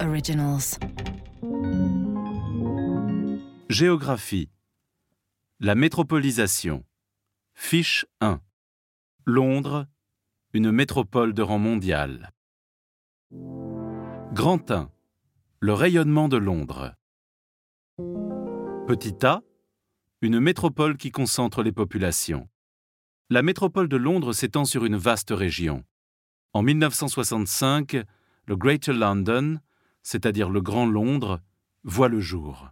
Originals. Géographie. La métropolisation. Fiche 1. Londres, une métropole de rang mondial. Grand 1. Le rayonnement de Londres. Petit A. Une métropole qui concentre les populations. La métropole de Londres s'étend sur une vaste région. En 1965, le Greater London, c'est-à-dire le Grand Londres, voit le jour.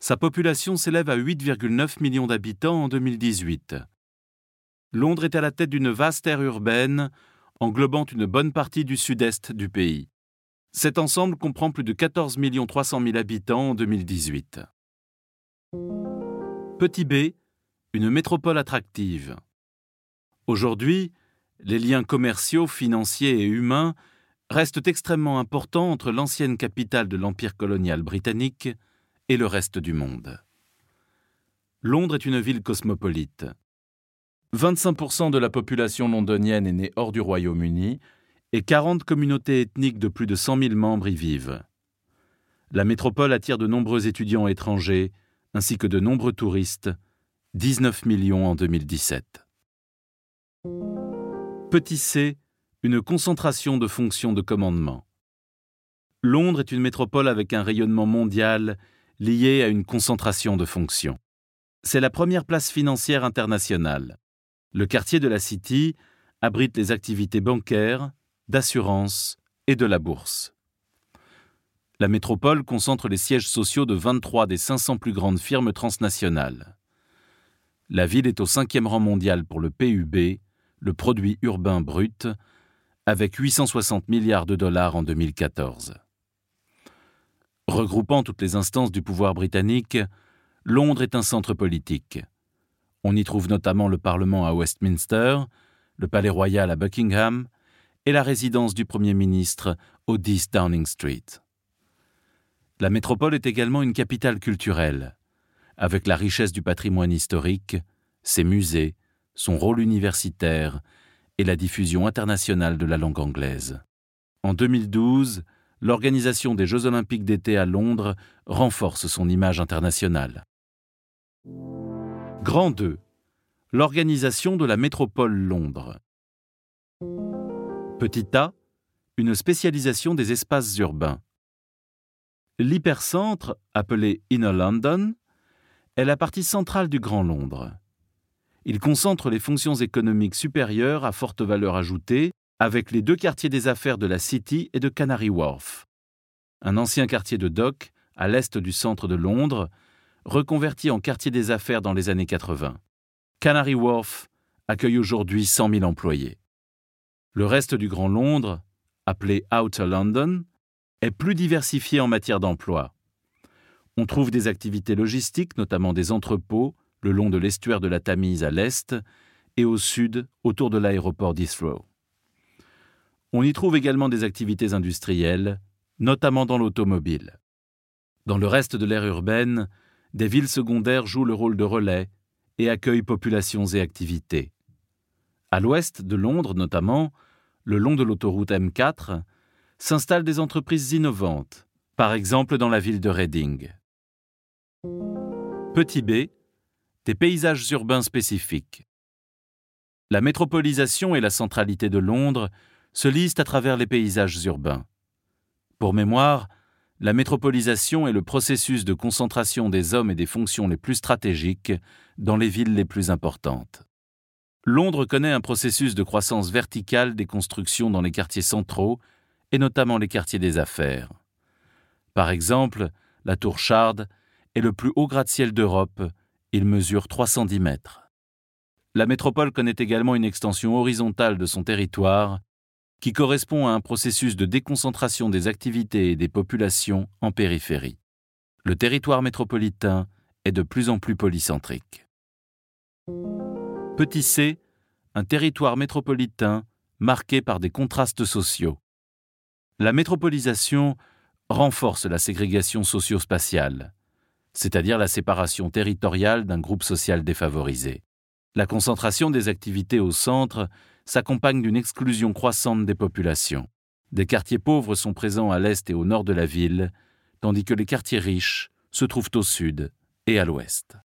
Sa population s'élève à 8,9 millions d'habitants en 2018. Londres est à la tête d'une vaste aire urbaine englobant une bonne partie du sud-est du pays. Cet ensemble comprend plus de 14 300 000 habitants en 2018. Petit b, une métropole attractive. Aujourd'hui, les liens commerciaux, financiers et humains restent extrêmement importants entre l'ancienne capitale de l'Empire colonial britannique et le reste du monde. Londres est une ville cosmopolite. 25% de la population londonienne est née hors du Royaume-Uni et 40 communautés ethniques de plus de 100 000 membres y vivent. La métropole attire de nombreux étudiants étrangers ainsi que de nombreux touristes, 19 millions en 2017. Petit c, une concentration de fonctions de commandement. Londres est une métropole avec un rayonnement mondial lié à une concentration de fonctions. C'est la première place financière internationale. Le quartier de la City abrite les activités bancaires, d'assurance et de la bourse. La métropole concentre les sièges sociaux de 23 des 500 plus grandes firmes transnationales. La ville est au cinquième rang mondial pour le PUB le produit urbain brut, avec 860 milliards de dollars en 2014. Regroupant toutes les instances du pouvoir britannique, Londres est un centre politique. On y trouve notamment le Parlement à Westminster, le Palais royal à Buckingham et la résidence du Premier ministre au 10 Downing Street. La métropole est également une capitale culturelle, avec la richesse du patrimoine historique, ses musées, son rôle universitaire et la diffusion internationale de la langue anglaise. En 2012, l'organisation des Jeux olympiques d'été à Londres renforce son image internationale. Grand 2. L'organisation de la métropole Londres. Petit A. Une spécialisation des espaces urbains. L'hypercentre, appelé Inner London, est la partie centrale du Grand Londres. Il concentre les fonctions économiques supérieures à forte valeur ajoutée avec les deux quartiers des affaires de la City et de Canary Wharf. Un ancien quartier de dock, à l'est du centre de Londres, reconverti en quartier des affaires dans les années 80. Canary Wharf accueille aujourd'hui 100 000 employés. Le reste du Grand Londres, appelé Outer London, est plus diversifié en matière d'emploi. On trouve des activités logistiques, notamment des entrepôts, le long de l'estuaire de la Tamise à l'est et au sud autour de l'aéroport d'Heathrow. On y trouve également des activités industrielles, notamment dans l'automobile. Dans le reste de l'aire urbaine, des villes secondaires jouent le rôle de relais et accueillent populations et activités. À l'ouest de Londres notamment, le long de l'autoroute M4, s'installent des entreprises innovantes, par exemple dans la ville de Reading. Petit b, des paysages urbains spécifiques. La métropolisation et la centralité de Londres se lisent à travers les paysages urbains. Pour mémoire, la métropolisation est le processus de concentration des hommes et des fonctions les plus stratégiques dans les villes les plus importantes. Londres connaît un processus de croissance verticale des constructions dans les quartiers centraux et notamment les quartiers des affaires. Par exemple, la tour Shard est le plus haut gratte-ciel d'Europe il mesure 310 mètres. La métropole connaît également une extension horizontale de son territoire qui correspond à un processus de déconcentration des activités et des populations en périphérie. Le territoire métropolitain est de plus en plus polycentrique. Petit c, un territoire métropolitain marqué par des contrastes sociaux. La métropolisation renforce la ségrégation socio-spatiale c'est-à-dire la séparation territoriale d'un groupe social défavorisé. La concentration des activités au centre s'accompagne d'une exclusion croissante des populations. Des quartiers pauvres sont présents à l'est et au nord de la ville, tandis que les quartiers riches se trouvent au sud et à l'ouest.